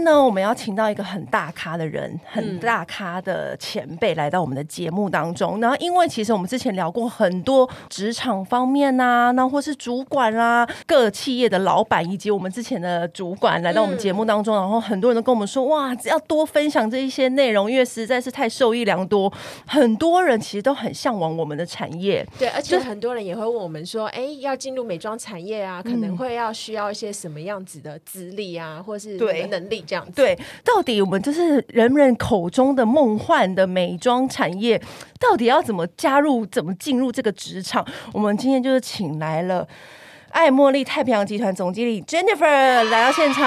天呢，我们要请到一个很大咖的人，很大咖的前辈来到我们的节目当中。然后，因为其实我们之前聊过很多职场方面啊，那或是主管啊，各企业的老板以及我们之前的主管来到我们节目当中，然后很多人都跟我们说，哇，只要多分享这一些内容，因为实在是太受益良多。很多人其实都很向往我们的产业，对，而且很多人也会问我们说，哎，要进入美妆产业啊，可能会要需要一些什么样子的资历啊，或是对能。这样对，到底我们就是人们口中的梦幻的美妆产业，到底要怎么加入，怎么进入这个职场？我们今天就是请来了。爱茉莉太平洋集团总经理 Jennifer 来到现场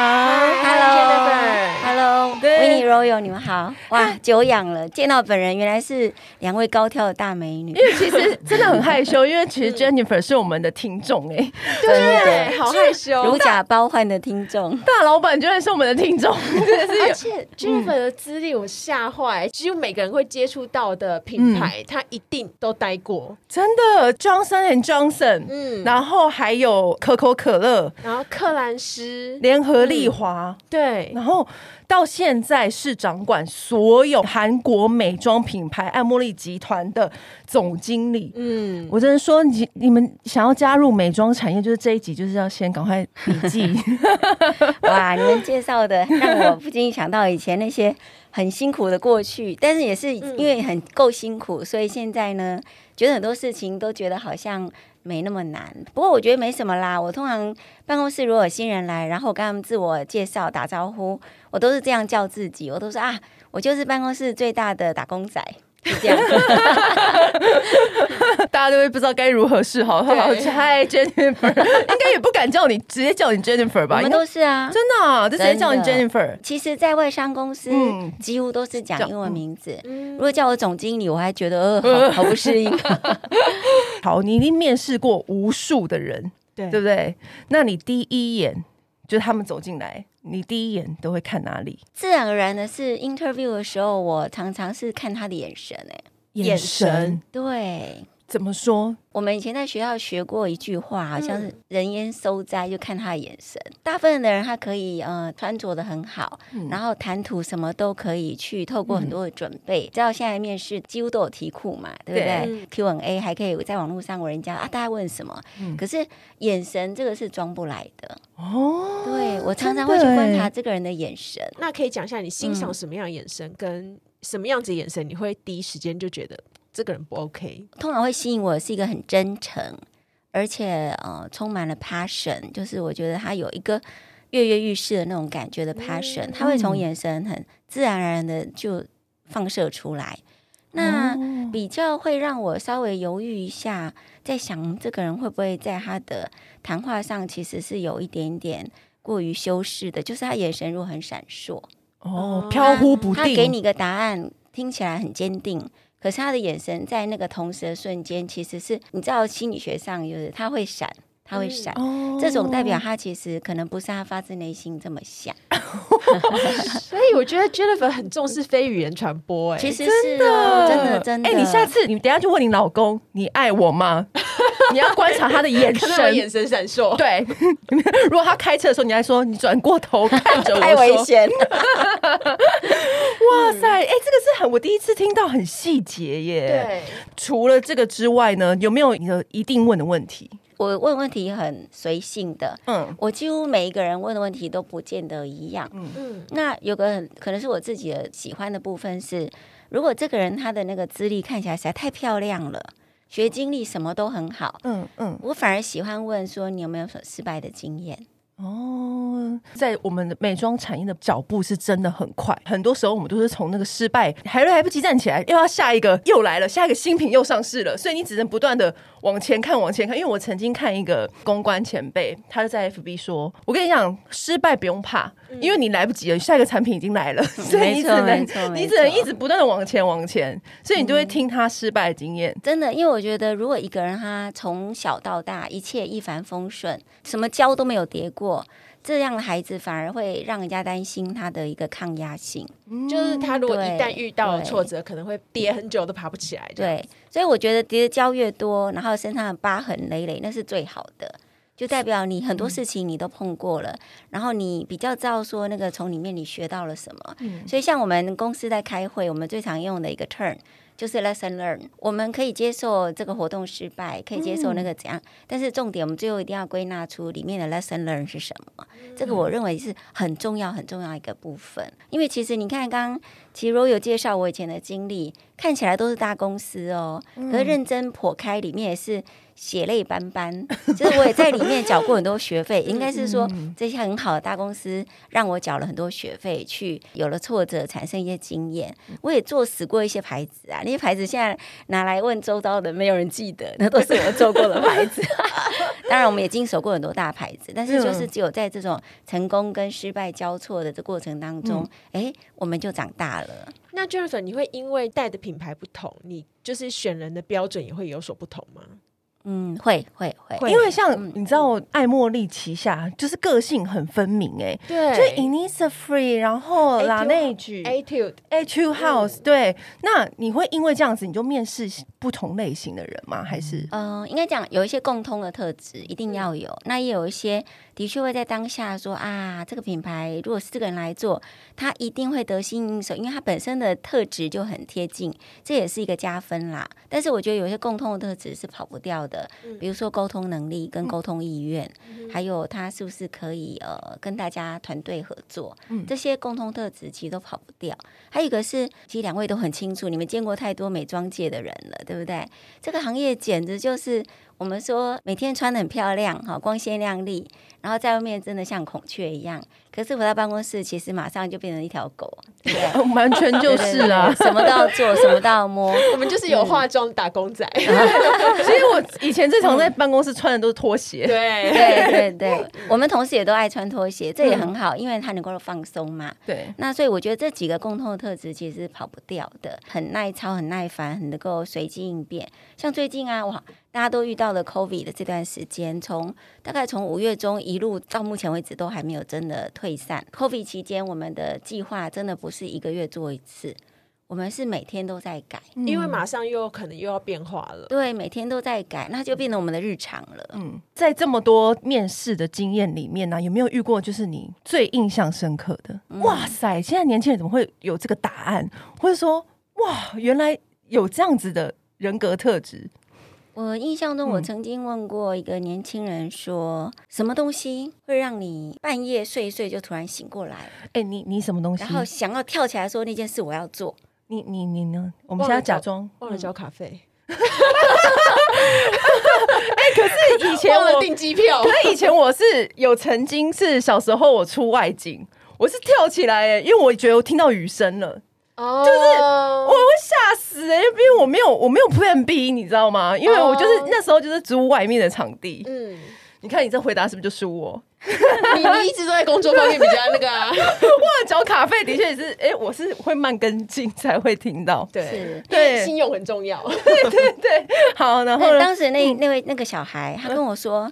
，Hello，Jennifer，Hello，Winnie Royal，你们好，哇，久仰了，见到本人原来是两位高挑的大美女，因 为其实真的很害羞，因为其实 Jennifer 是我们的听众哎，对对，好害羞，如假包换的听众，大老板居然是我们的听众，而且 Jennifer 的资历我吓坏，几乎每个人会接触到的品牌，他一定都待过，真的，Johnson and Johnson，嗯，然后还有。可口可乐，然后克兰斯、联合利华，嗯，对，然后到现在是掌管所有韩国美妆品牌爱茉莉集团的总经理。嗯，我只能说，你你们想要加入美妆产业，就是这一集就是要先赶快笔记。哇，你们介绍的让我不禁想到以前那些很辛苦的过去，但是也是因为很够辛苦，所以现在呢，觉得很多事情都觉得好像。没那么难，不过我觉得没什么啦。我通常办公室如果有新人来，然后我跟他们自我介绍、打招呼，我都是这样叫自己，我都说啊，我就是办公室最大的打工仔。是这样，大家都会不知道该如何是好。好，Hi Jennifer，应该也不敢叫你，直接叫你 Jennifer 吧？我们都是啊，真的，啊，就直接叫你 Jennifer。其实，在外商公司，几乎都是讲英文名字。如果叫我总经理，我还觉得呃，好不适应。好，你已经面试过无数的人，对对不对？那你第一眼就是他们走进来。你第一眼都会看哪里？自然而然的是 interview 的时候，我常常是看他的眼神，哎，眼神，对。怎么说？我们以前在学校学过一句话，好像是“人烟收灾”，就看他的眼神。嗯、大部分的人他可以呃穿着的很好，嗯、然后谈吐什么都可以去透过很多的准备。知道、嗯、现在面试几乎都有题库嘛，对不对，对？Q&A 还可以在网络上问人家啊，大家问什么？嗯、可是眼神这个是装不来的哦。对，我常常会去观察这个人的眼神。那可以讲一下你欣赏什么样的眼神，嗯、跟什么样子的眼神，你会第一时间就觉得？这个人不 OK，通常会吸引我是一个很真诚，而且呃充满了 passion，就是我觉得他有一个跃跃欲试的那种感觉的 passion，、嗯、他会从眼神很自然而然的就放射出来。那比较会让我稍微犹豫一下，在想这个人会不会在他的谈话上其实是有一点点过于修饰的，就是他眼神如果很闪烁，哦，飘忽不定，他给你个答案听起来很坚定。可是他的眼神在那个同时的瞬间，其实是你知道心理学上就是他会闪，他会闪，嗯哦、这种代表他其实可能不是他发自内心这么想。所以我觉得 Jennifer 很重视非语言传播、欸，哎，其实是的、哦，真的真的。哎、欸，你下次你等下就问你老公，你爱我吗？你要观察他的眼神，眼神闪烁。对，如果他开车的时候，你还说你转过头看着我，太危险。哇塞，哎、欸，这个是很我第一次听到很细节耶。对，除了这个之外呢，有没有一个一定问的问题？我问问题很随性的，嗯，我几乎每一个人问的问题都不见得一样，嗯嗯。那有个很可能是我自己的喜欢的部分是，如果这个人他的那个资历看起来实在太漂亮了。学经历什么都很好，嗯嗯，嗯，我反而喜欢问说，你有没有什么失败的经验？哦，在我们的美妆产业的脚步是真的很快，很多时候我们都是从那个失败还来不及站起来，又要下一个又来了，下一个新品又上市了，所以你只能不断的往前看，往前看。因为我曾经看一个公关前辈，他就在 FB 说：“我跟你讲，失败不用怕，因为你来不及了，下一个产品已经来了，嗯、所以你只能你只能一直不断的往前往前，所以你就会听他失败的经验。”真的，因为我觉得如果一个人他从小到大一切一帆风顺，什么跤都没有跌过。这样的孩子反而会让人家担心他的一个抗压性，就是他如果一旦遇到了挫折，可能会跌很久都爬不起来。对，所以我觉得跌的跤越多，然后身上的疤痕累累，那是最好的。就代表你很多事情你都碰过了，然后你比较知道说那个从里面你学到了什么。所以像我们公司在开会，我们最常用的一个 term 就是 lesson learn。我们可以接受这个活动失败，可以接受那个怎样，但是重点我们最后一定要归纳出里面的 lesson learn 是什么。这个我认为是很重要很重要一个部分。因为其实你看刚刚其实我有介绍我以前的经历，看起来都是大公司哦，可是认真剖开里面也是。血泪斑斑，就是我也在里面缴过很多学费，应该是说这些很好的大公司让我缴了很多学费，去有了挫折，产生一些经验。我也做死过一些牌子啊，那些牌子现在拿来问周遭的，没有人记得，那都是我做过的牌子。当然，我们也经手过很多大牌子，但是就是只有在这种成功跟失败交错的这过程当中，哎、欸，我们就长大了。那 Jennifer，你会因为带的品牌不同，你就是选人的标准也会有所不同吗？嗯，会会会，因为像你知道，爱茉莉旗下就是个性很分明哎，对，就 Innisfree，然后 Laneige、Etude、Etude House，对。那你会因为这样子，你就面试不同类型的人吗？还是？嗯，应该讲有一些共通的特质一定要有，那也有一些。的确会在当下说啊，这个品牌如果是这个人来做，他一定会得心应手，因为他本身的特质就很贴近，这也是一个加分啦。但是我觉得有些共通的特质是跑不掉的，比如说沟通能力跟沟通意愿，还有他是不是可以呃跟大家团队合作，这些共通特质其实都跑不掉。还有一个是，其实两位都很清楚，你们见过太多美妆界的人了，对不对？这个行业简直就是。我们说每天穿的很漂亮，哈，光鲜亮丽，然后在外面真的像孔雀一样。可是回到办公室，其实马上就变成一条狗，对，完全就是啊，什么都要做，什么都要摸。我们就是有化妆打工仔。其实我以前最常在办公室穿的都是拖鞋。对对对对，我们同事也都爱穿拖鞋，这也很好，因为它能够放松嘛。对。那所以我觉得这几个共同的特质其实是跑不掉的，很耐操，很耐烦，很能够随机应变。像最近啊，哇，大家都遇到了 COVID 的这段时间，从大概从五月中一路到目前为止都还没有真的退散。COVID 期间，我们的计划真的不是一个月做一次，我们是每天都在改，因为马上又可能又要变化了。对，每天都在改，那就变成我们的日常了。嗯，在这么多面试的经验里面呢、啊，有没有遇过就是你最印象深刻的？嗯、哇塞，现在年轻人怎么会有这个答案？或者说，哇，原来有这样子的人格特质？我印象中，我曾经问过一个年轻人说：“嗯、什么东西会让你半夜睡一睡就突然醒过来？”哎、欸，你你什么东西？然后想要跳起来说那件事我要做。你你你呢？我们现在假装忘了交卡费。哎、欸，可是以前我订机票，可是以前我是有曾经是小时候我出外景，我是跳起来哎，因为我觉得我听到雨声了。哦，就是我会吓死哎、欸，因为我没有我没有 Plan B，你知道吗？因为我就是那时候就是租外面的场地。嗯，你看你这回答是不是就输我？你你一直都在工作方面比较那个啊。哇，缴卡费的确也是，哎、欸，我是会慢跟进才会听到。对是对，信用很重要。对对对，好，然后当时那那位那个小孩，他跟我说。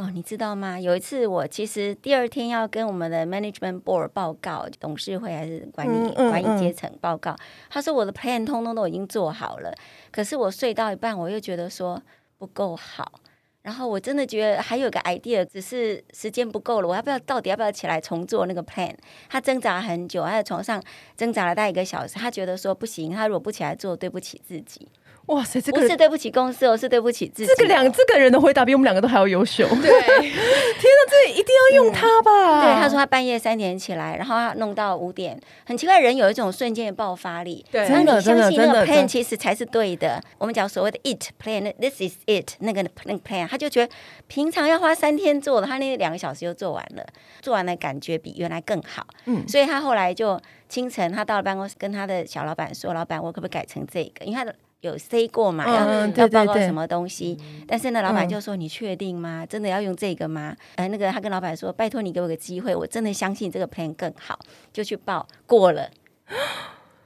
哦，你知道吗？有一次我其实第二天要跟我们的 management board 报告，董事会还是管理、嗯嗯、管理阶层报告。他说我的 plan 通通都已经做好了，可是我睡到一半，我又觉得说不够好。然后我真的觉得还有个 idea，只是时间不够了。我要不要到底要不要起来重做那个 plan？他挣扎很久，他在床上挣扎了大概一个小时。他觉得说不行，他如果不起来做，对不起自己。哇塞，这个不是对不起公司，哦，是对不起自己。这个两这个人的回答比我们两个都还要优秀。对，天哪，这一定要用他吧？嗯、对，他说他半夜三点起来，然后他弄到五点，很奇怪，人有一种瞬间的爆发力。对，真的，真的，那个 plan 其实才是对的。我们讲所谓的 it plan，this is it，那个那个 plan，他就觉得平常要花三天做的，他那两个小时就做完了，做完了感觉比原来更好。嗯，所以他后来就清晨，他到了办公室，跟他的小老板说：“老板，我可不可以改成这个？因为他的。”有 say 过嘛？要、嗯、要报告什么东西？对对对，但是呢，老板就说：“你确定吗？真的要用这个吗？”呃，那个他跟老板说：“拜托你给我个机会，我真的相信这个 plan 更好，就去报过了，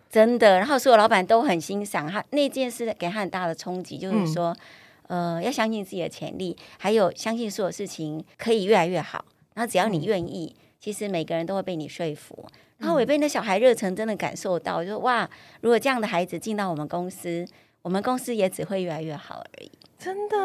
真的。”然后所有老板都很欣赏他那件事，给他很大的冲击，就是说，嗯、呃，要相信自己的潜力，还有相信所有事情可以越来越好。然后只要你愿意，其实每个人都会被你说服。然后我也被那小孩热忱真的感受到，就说哇，如果这样的孩子进到我们公司，我们公司也只会越来越好而已。真的，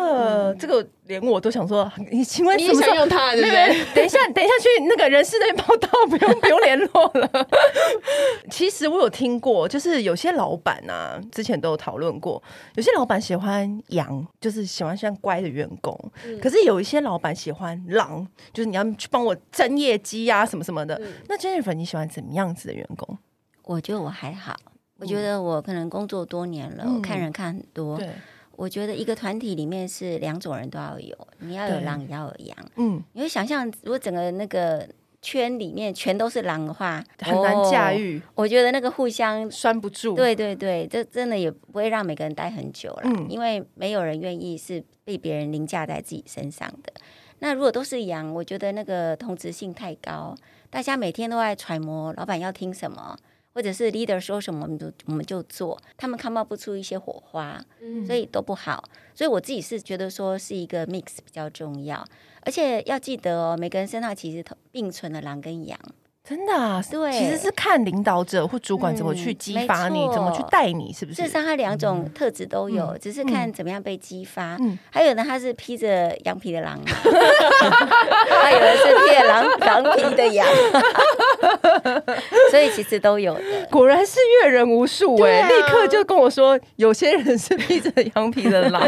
嗯、这个连我都想说，你请问你也想用它？对不对？等一下，等一下去那个人事那边报到，不用不用联络了。其实我有听过，就是有些老板啊，之前都有讨论过，有些老板喜欢羊，就是喜欢像乖的员工；嗯、可是有一些老板喜欢狼，就是你要去帮我争业绩啊，什么什么的。嗯、那 Jennifer，你喜欢怎么样子的员工？我觉得我还好，我觉得我可能工作多年了，嗯、我看人看很多。对。我觉得一个团体里面是两种人都要有，你要有狼，也要有羊。嗯，你会想象如果整个那个圈里面全都是狼的话，很难驾驭。我觉得那个互相拴不住。对对对，这真的也不会让每个人待很久了，嗯，因为没有人愿意是被别人凌驾在自己身上的。那如果都是羊，我觉得那个同质性太高，大家每天都在揣摩老板要听什么。或者是 leader 说什么，我们就我们就做，他们 up 不出一些火花，嗯，所以都不好。所以我自己是觉得说是一个 mix 比较重要，而且要记得哦，每个人身上其实并存了狼跟羊。真的啊，对，其实是看领导者或主管怎么去激发你，嗯、怎么去带你，是不是？事实上，他两种特质都有，嗯、只是看怎么样被激发。嗯、还有呢，他是披着羊皮的狼，还有的是披着狼狼皮的羊，所以其实都有的。果然是阅人无数哎、欸，啊、立刻就跟我说，有些人是披着羊皮的狼，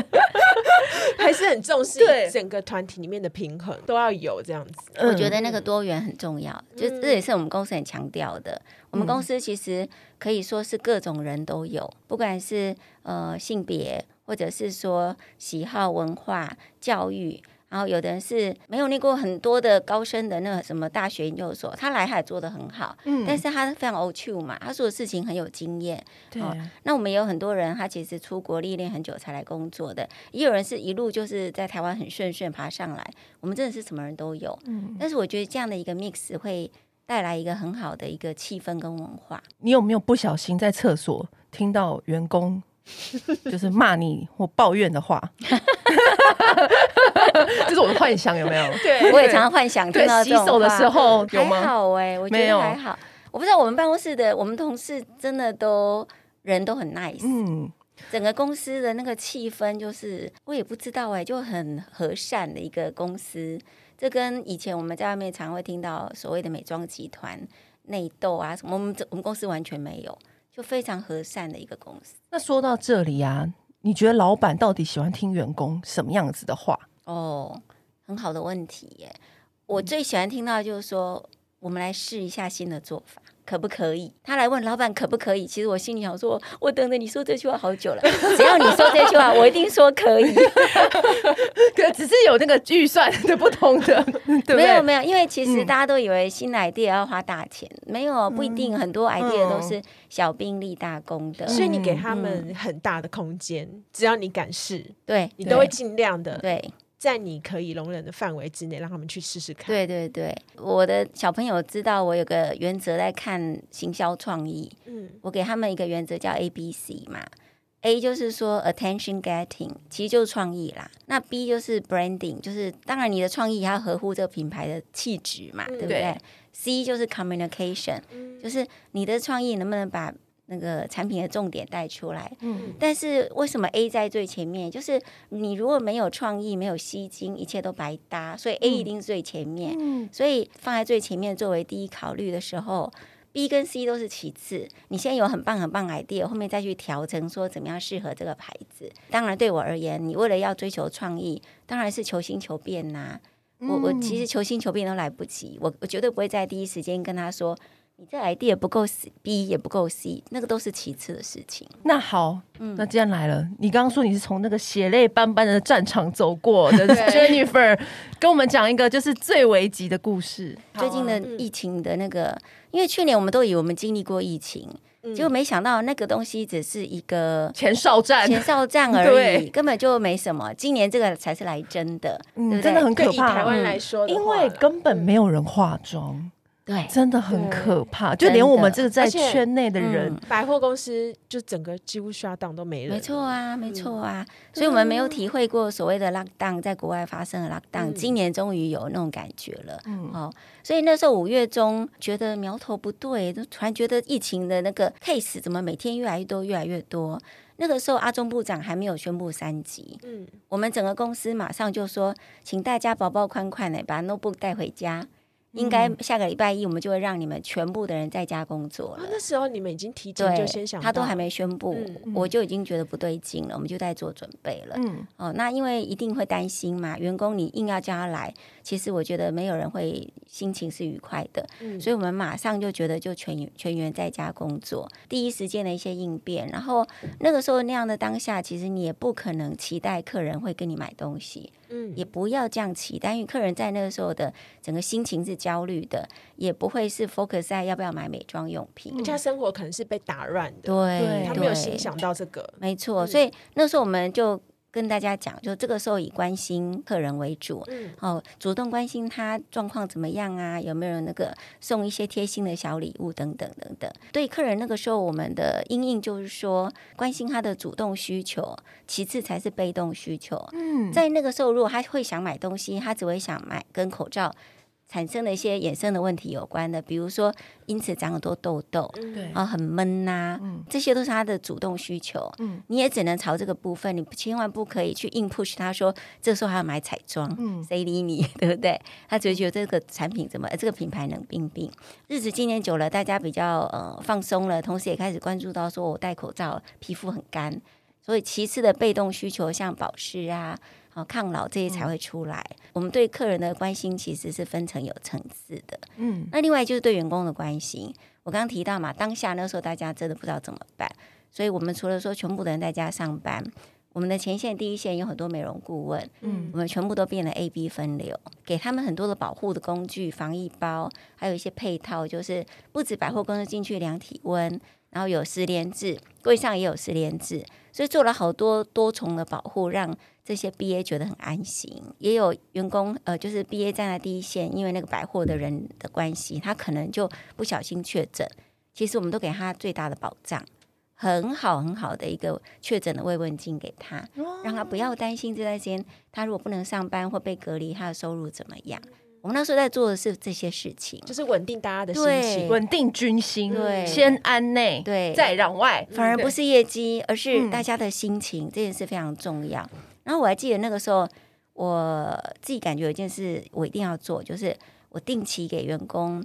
还是很重视整个团体里面的平衡都要有这样子。我觉得那个多元很重要，嗯、就这也是。我们公司很强调的，我们公司其实可以说是各种人都有，不管是呃性别，或者是说喜好、文化、教育，然后有的人是没有念过很多的高深的那个什么大学研究所，他来还做的很好，嗯，但是他非常 old school 嘛，他做的事情很有经验，对、哦。那我们也有很多人，他其实出国历练很久才来工作的，也有人是一路就是在台湾很顺顺爬上来，我们真的是什么人都有，嗯。但是我觉得这样的一个 mix 会。带来一个很好的一个气氛跟文化。你有没有不小心在厕所听到员工 就是骂你或抱怨的话？这是我的幻想，有没有？对，我也常常幻想听到。洗手的时候有吗？还好哎、欸，我觉得还好。我不知道我们办公室的我们同事真的都人都很 nice。嗯，整个公司的那个气氛就是我也不知道哎、欸，就很和善的一个公司。这跟以前我们在外面常会听到所谓的美妆集团内斗啊什么，我们这我们公司完全没有，就非常和善的一个公司。那说到这里啊，你觉得老板到底喜欢听员工什么样子的话？哦，很好的问题耶！我最喜欢听到就是说，我们来试一下新的做法。可不可以？他来问老板可不可以？其实我心里想说，我等着你说这句话好久了。只要你说这句话，我一定说可以。可只是有那个预算的不同的，对对 没有没有，因为其实大家都以为新的 idea 要花大钱，嗯、没有不一定，很多 idea 都是小兵立大功的。嗯、所以你给他们很大的空间，嗯、只要你敢试，对你都会尽量的对。在你可以容忍的范围之内，让他们去试试看。对对对，我的小朋友知道我有个原则在看行销创意。嗯，我给他们一个原则叫 A B C 嘛。A 就是说 attention getting，其实就是创意啦。那 B 就是 branding，就是当然你的创意也要合乎这个品牌的气质嘛，嗯、对不对，对？C 就是 communication，、嗯、就是你的创意能不能把那个产品的重点带出来，嗯，但是为什么 A 在最前面？就是你如果没有创意，没有吸睛，一切都白搭，所以 A 一定是最前面。嗯，所以放在最前面作为第一考虑的时候，B 跟 C 都是其次。你现在有很棒很棒 idea，后面再去调整说怎么样适合这个牌子。当然对我而言，你为了要追求创意，当然是求新求变呐、啊。我我其实求新求变都来不及，我我绝对不会在第一时间跟他说。你这 idea 不够 B 也不够 C，那个都是其次的事情。那好，嗯，那既然来了，你刚刚说你是从那个血泪斑斑的战场走过的 Jennifer，跟我们讲一个就是最危急的故事。最近的疫情的那个，因为去年我们都以为我们经历过疫情，嗯、结果没想到那个东西只是一个前哨战，前哨战 而已，根本就没什么。今年这个才是来真的，嗯、对对真的很可怕。以台湾来说，因为根本没有人化妆。对，真的很可怕。就连我们这个在圈内的人，百货公司就整个几乎 shut down 都没了。没错啊，没错啊。所以我们没有体会过所谓的 lockdown，在国外发生的 lockdown，今年终于有那种感觉了。嗯，哦，所以那时候五月中觉得苗头不对，就突然觉得疫情的那个 case 怎么每天越来越多，越来越多。那个时候阿中部长还没有宣布三级，嗯，我们整个公司马上就说，请大家包包宽宽的把 notebook 带回家。应该下个礼拜一，我们就会让你们全部的人在家工作了。那时候你们已经提前就先想，他都还没宣布，我就已经觉得不对劲了，我们就在做准备了。嗯，哦，那因为一定会担心嘛，员工你硬要叫他来，其实我觉得没有人会心情是愉快的。嗯，所以我们马上就觉得就全全员在家工作，第一时间的一些应变，然后那个时候那样的当下，其实你也不可能期待客人会跟你买东西。嗯，也不要这样期待，因为客人在那个时候的整个心情是焦虑的，也不会是 focus 在要不要买美妆用品，人家生活可能是被打乱的，对，他没有心想到这个，没错，所以那时候我们就。跟大家讲，就这个时候以关心客人为主，嗯，哦，主动关心他状况怎么样啊，有没有那个送一些贴心的小礼物等等等等。对客人那个时候，我们的因应就是说关心他的主动需求，其次才是被动需求。嗯，在那个时候，如果他会想买东西，他只会想买跟口罩。产生的一些衍生的问题有关的，比如说因此长很多痘痘，对，然后很闷呐、啊，嗯，这些都是他的主动需求，嗯，你也只能朝这个部分，你千万不可以去硬 push 他说，这个时候还要买彩妆，嗯，谁理你，对不对？他只会觉得这个产品怎么，呃这个品牌冷冰冰。日子今年久了，大家比较呃放松了，同时也开始关注到说我戴口罩，皮肤很干，所以其次的被动需求像保湿啊。好，抗老这些才会出来。嗯、我们对客人的关心其实是分成有层次的。嗯，那另外就是对员工的关心。我刚刚提到嘛，当下那时候大家真的不知道怎么办，所以我们除了说全部的人在家上班，我们的前线第一线有很多美容顾问，嗯，我们全部都变了 A、B 分流，给他们很多的保护的工具、防疫包，还有一些配套，就是不止百货公司进去量体温，然后有十连制，柜上也有十连制，所以做了好多多重的保护，让。这些 BA 觉得很安心，也有员工呃，就是 BA 站在第一线，因为那个百货的人的关系，他可能就不小心确诊。其实我们都给他最大的保障，很好很好的一个确诊的慰问金给他，让他不要担心这段时间他如果不能上班或被隔离，他的收入怎么样。我们那时候在做的是这些事情，就是稳定大家的心情，稳定军心，对，先安内，对，再攘外，反而不是业绩，而是大家的心情，这件事非常重要。然后我还记得那个时候，我自己感觉有一件事我一定要做，就是我定期给员工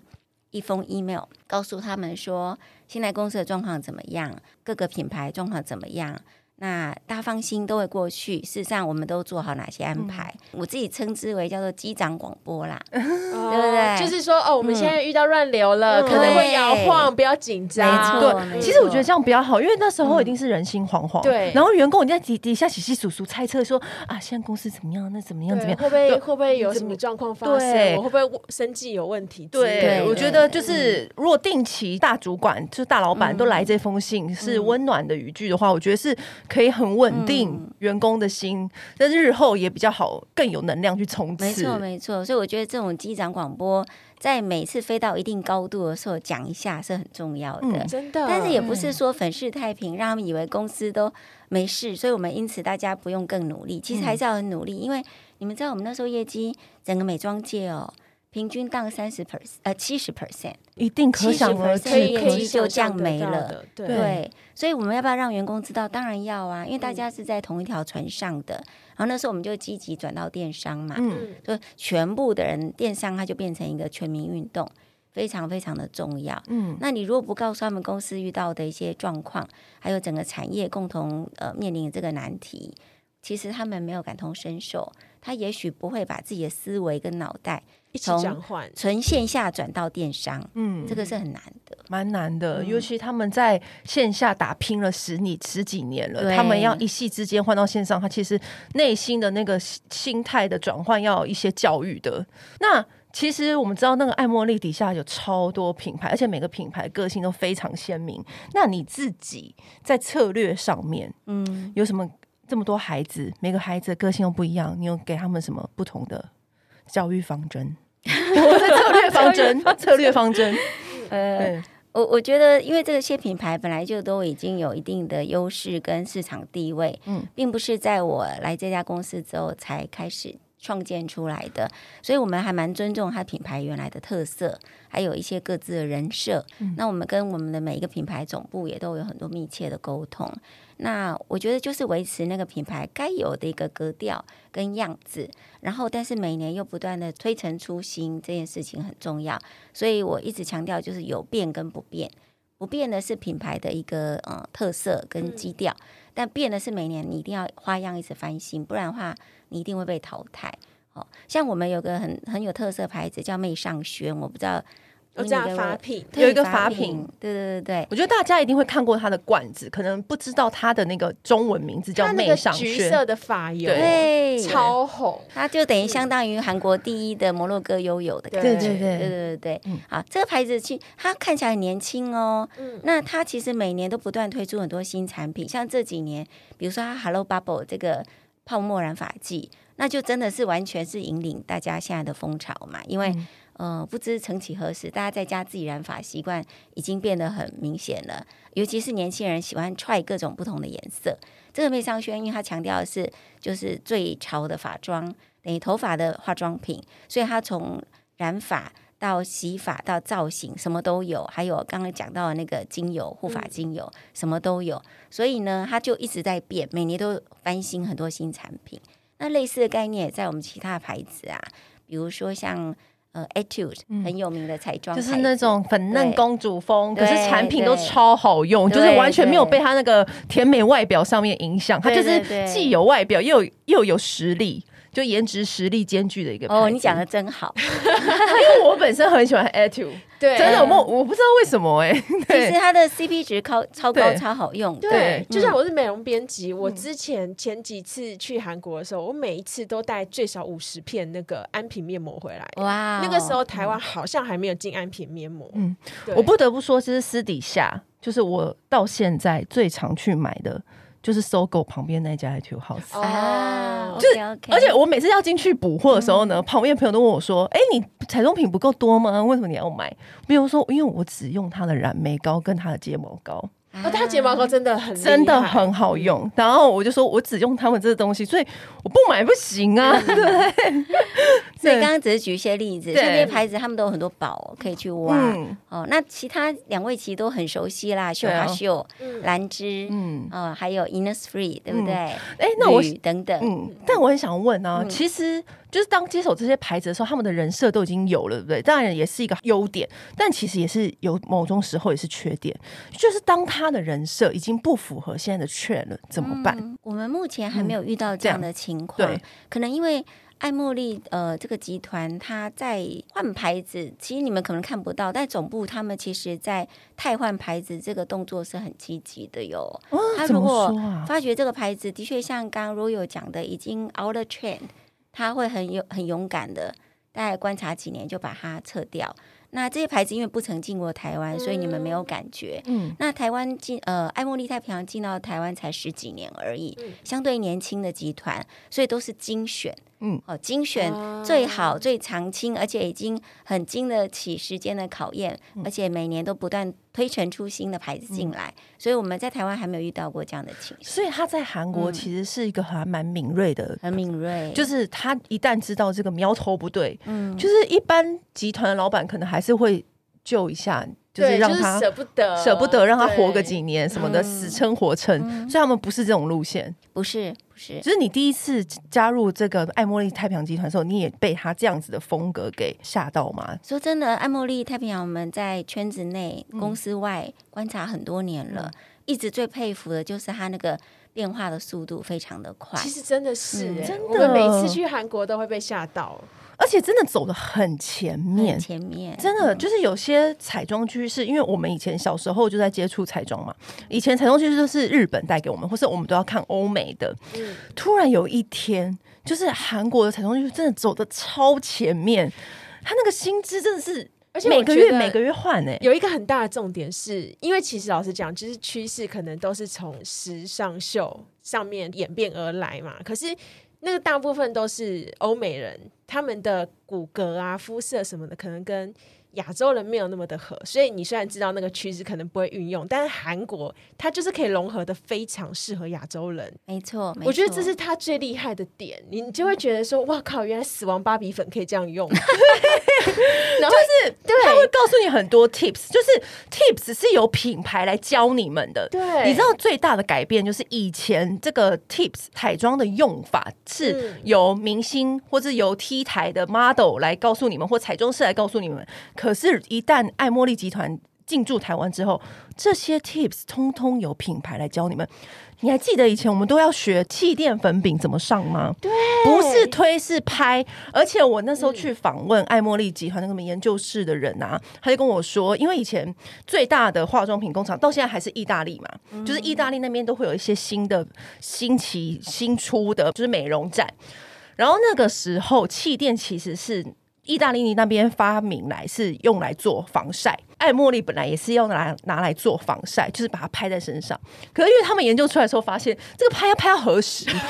一封 email，告诉他们说现在公司的状况怎么样，各个品牌状况怎么样。那大家放心，都会过去。事实上，我们都做好哪些安排？嗯、我自己称之为叫做机长广播啦，哦、对不对？就是说，哦，我们现在遇到乱流了，嗯、可能会摇晃，不要紧张。对，其实我觉得这样比较好，因为那时候一定是人心惶惶。对、嗯，然后员工你在底底下洗洗数数猜测说啊，现在公司怎么样？那怎么样？怎么样？会不会会不会有什么状况发生？我会不会生计有问题？对，对我觉得就是如果定期大主管就是大老板都来这封信，是温暖的语句的话，我觉得是可以很稳。定员工的心，但日后也比较好，更有能量去冲刺。没错，没错。所以我觉得这种机长广播，在每次飞到一定高度的时候讲一下是很重要的，嗯、真的。但是也不是说粉饰太平，让他们以为公司都没事，所以我们因此大家不用更努力。其实还是要很努力，因为你们知道，我们那时候业绩整个美妆界哦。平均到三十 percent，呃，七十 percent，一定可想而知，业绩就这样没了。对，对，所以我们要不要让员工知道？当然要啊，因为大家是在同一条船上的。嗯、然后那时候我们就积极转到电商嘛，嗯，就全部的人电商，它就变成一个全民运动，非常非常的重要。嗯，那你如果不告诉他们公司遇到的一些状况，还有整个产业共同呃面临的这个难题，其实他们没有感同身受，他也许不会把自己的思维跟脑袋。从纯线下转到电商，嗯，这个是很难的，蛮难的。尤其他们在线下打拼了十年十几年了，他们要一夕之间换到线上，他其实内心的那个心态的转换要有一些教育的。那其实我们知道，那个爱茉莉底下有超多品牌，而且每个品牌个性都非常鲜明。那你自己在策略上面，嗯，有什么？这么多孩子，每个孩子的个性又不一样，你有给他们什么不同的教育方针？我的策略 略方针，策略方针。呃，我我觉得，因为这些品牌本来就都已经有一定的优势跟市场地位，嗯，并不是在我来这家公司之后才开始。创建出来的，所以我们还蛮尊重它品牌原来的特色，还有一些各自的人设。嗯、那我们跟我们的每一个品牌总部也都有很多密切的沟通。那我觉得就是维持那个品牌该有的一个格调跟样子，然后但是每年又不断的推陈出新，这件事情很重要。所以我一直强调就是有变跟不变，不变的是品牌的一个呃特色跟基调，嗯、但变的是每年你一定要花样一直翻新，不然的话。你一定会被淘汰。哦，像我们有个很很有特色牌子叫媚尚轩，我不知道有这样法品，有一个法品，对对对对，我觉得大家一定会看过它的罐子，可能不知道它的那个中文名字叫媚尚轩，橘色的发油，对，超红，它就等于相当于韩国第一的摩洛哥悠悠的感觉，对对对。对对对。好，这个牌子其实它看起来很年轻哦，嗯，那它其实每年都不断推出很多新产品，像这几年，比如说它 Hello Bubble 这个泡沫染发剂。那就真的是完全是引领大家现在的风潮嘛，因为、嗯、呃，不知曾几何时，大家在家自己染发习惯已经变得很明显了，尤其是年轻人喜欢 try 各种不同的颜色。这个魅商轩，因为它强调的是就是最潮的发妆，等于头发的化妆品，所以它从染发到洗发到造型什么都有，还有刚刚讲到的那个精油护发精油、嗯、什么都有，所以呢，它就一直在变，每年都翻新很多新产品。那类似的概念也在我们其他牌子啊，比如说像呃 Etude 很有名的彩妆，就是那种粉嫩公主风，可是产品都超好用，就是完全没有被它那个甜美外表上面影响，它就是既有外表又有又有实力。就颜值实力兼具的一个哦，你讲的真好，因为我本身很喜欢 Etude，对，真的我我不知道为什么哎、欸，其实它的 CP 值超超高，超好用，对，对就像我是美容编辑，我之前前几次去韩国的时候，我每一次都带最少五十片那个安瓶面膜回来，哇，那个时候台湾好像还没有进安瓶面膜，嗯，我不得不说，其实私底下就是我到现在最常去买的。就是搜狗旁边那家 Etude House 啊，就是而且我每次要进去补货的时候呢，嗯、旁边的朋友都问我说：“哎、欸，你彩妆品不够多吗？为什么你要买？”比如说，因为我只用它的染眉膏跟它的睫毛膏。哦，它睫毛膏真的很真的很好用，嗯、然后我就说，我只用他们这个东西，所以我不买不行啊，对。不对？所以刚刚只是举一些例子，这些牌子他们都有很多宝可以去挖。嗯、哦，那其他两位其实都很熟悉啦，秀哈秀、兰芝，嗯，哦，还有 Innisfree，对不对？哎、嗯，那我等等，嗯，但我很想问啊，嗯、其实。就是当接手这些牌子的时候，他们的人设都已经有了，对不对？当然也是一个优点，但其实也是有某种时候也是缺点。就是当他的人设已经不符合现在的 trend 了，怎么办？嗯，我们目前还没有遇到这样的情况，嗯，对，可能因为爱茉莉呃这个集团，它在换牌子，其实你们可能看不到，但总部他们其实在汰换牌子这个动作是很积极的哟。哦，他如果发觉这个牌子的确像刚刚 Royal 讲的，已经 out of trend。他会很有很勇敢的，大概观察几年就把它撤掉。那这些牌子因为不曾进过台湾，所以你们没有感觉。嗯，那台湾进呃爱茉莉太平洋进到台湾才十几年而已，嗯、相对年轻的集团，所以都是精选。嗯，哦，精选最好、最常青，而且已经很经得起时间的考验，嗯、而且每年都不断推陈出新的牌子进来，嗯、所以我们在台湾还没有遇到过这样的情况。所以他在韩国其实是一个还蛮敏锐的，嗯、很敏锐，就是他一旦知道这个苗头不对，嗯，就是一般集团的老板可能还是会救一下。就是让他舍不得，舍不得让他活个几年什么的，死撑活撑。所以他们不是这种路线，不是不是。就是你第一次加入这个爱茉莉太平洋集团的时候，你也被他这样子的风格给吓到吗？说真的，爱茉莉太平洋我们在圈子内、公司外观察很多年了，一直最佩服的就是他那个变化的速度非常的快。其实真的是，真的，我们每次去韩国都会被吓到。而且真的走的很前面，前面真的就是有些彩妆趋势，因为我们以前小时候就在接触彩妆嘛，以前彩妆趋势都是日本带给我们，或是我们都要看欧美的。嗯，突然有一天，就是韩国的彩妆趋势真的走的超前面，他那个薪资真的是，而且每个月每个月换诶。有一个很大的重点是，因为其实老实讲，其实趋势可能都是从时尚秀上面演变而来嘛，可是。那个大部分都是欧美人，他们的骨骼啊、肤色什么的，可能跟。亚洲人没有那么的合，所以你虽然知道那个趋势可能不会运用，但是韩国它就是可以融合的非常适合亚洲人。没错，我觉得这是它最厉害的点。你就会觉得说，哇靠，原来死亡芭比粉可以这样用。然后就是对，他会告诉你很多 tips，就是 tips 是由品牌来教你们的。对，你知道最大的改变就是以前这个 tips 彩妆的用法是由明星或者由 T 台的 model 来告诉你们，或彩妆师来告诉你们。可是，一旦爱茉莉集团进驻台湾之后，这些 tips 通通由品牌来教你们。你还记得以前我们都要学气垫粉饼怎么上吗？对，不是推是拍。而且我那时候去访问爱茉莉集团那个研究室的人啊，他就跟我说，因为以前最大的化妆品工厂到现在还是意大利嘛，嗯、就是意大利那边都会有一些新的、新奇、新出的，就是美容展。然后那个时候气垫其实是。意大利那边发明来是用来做防晒，爱茉莉本来也是要拿拿来做防晒，就是把它拍在身上。可是因为他们研究出来的时候发现，这个拍要拍到何时？就是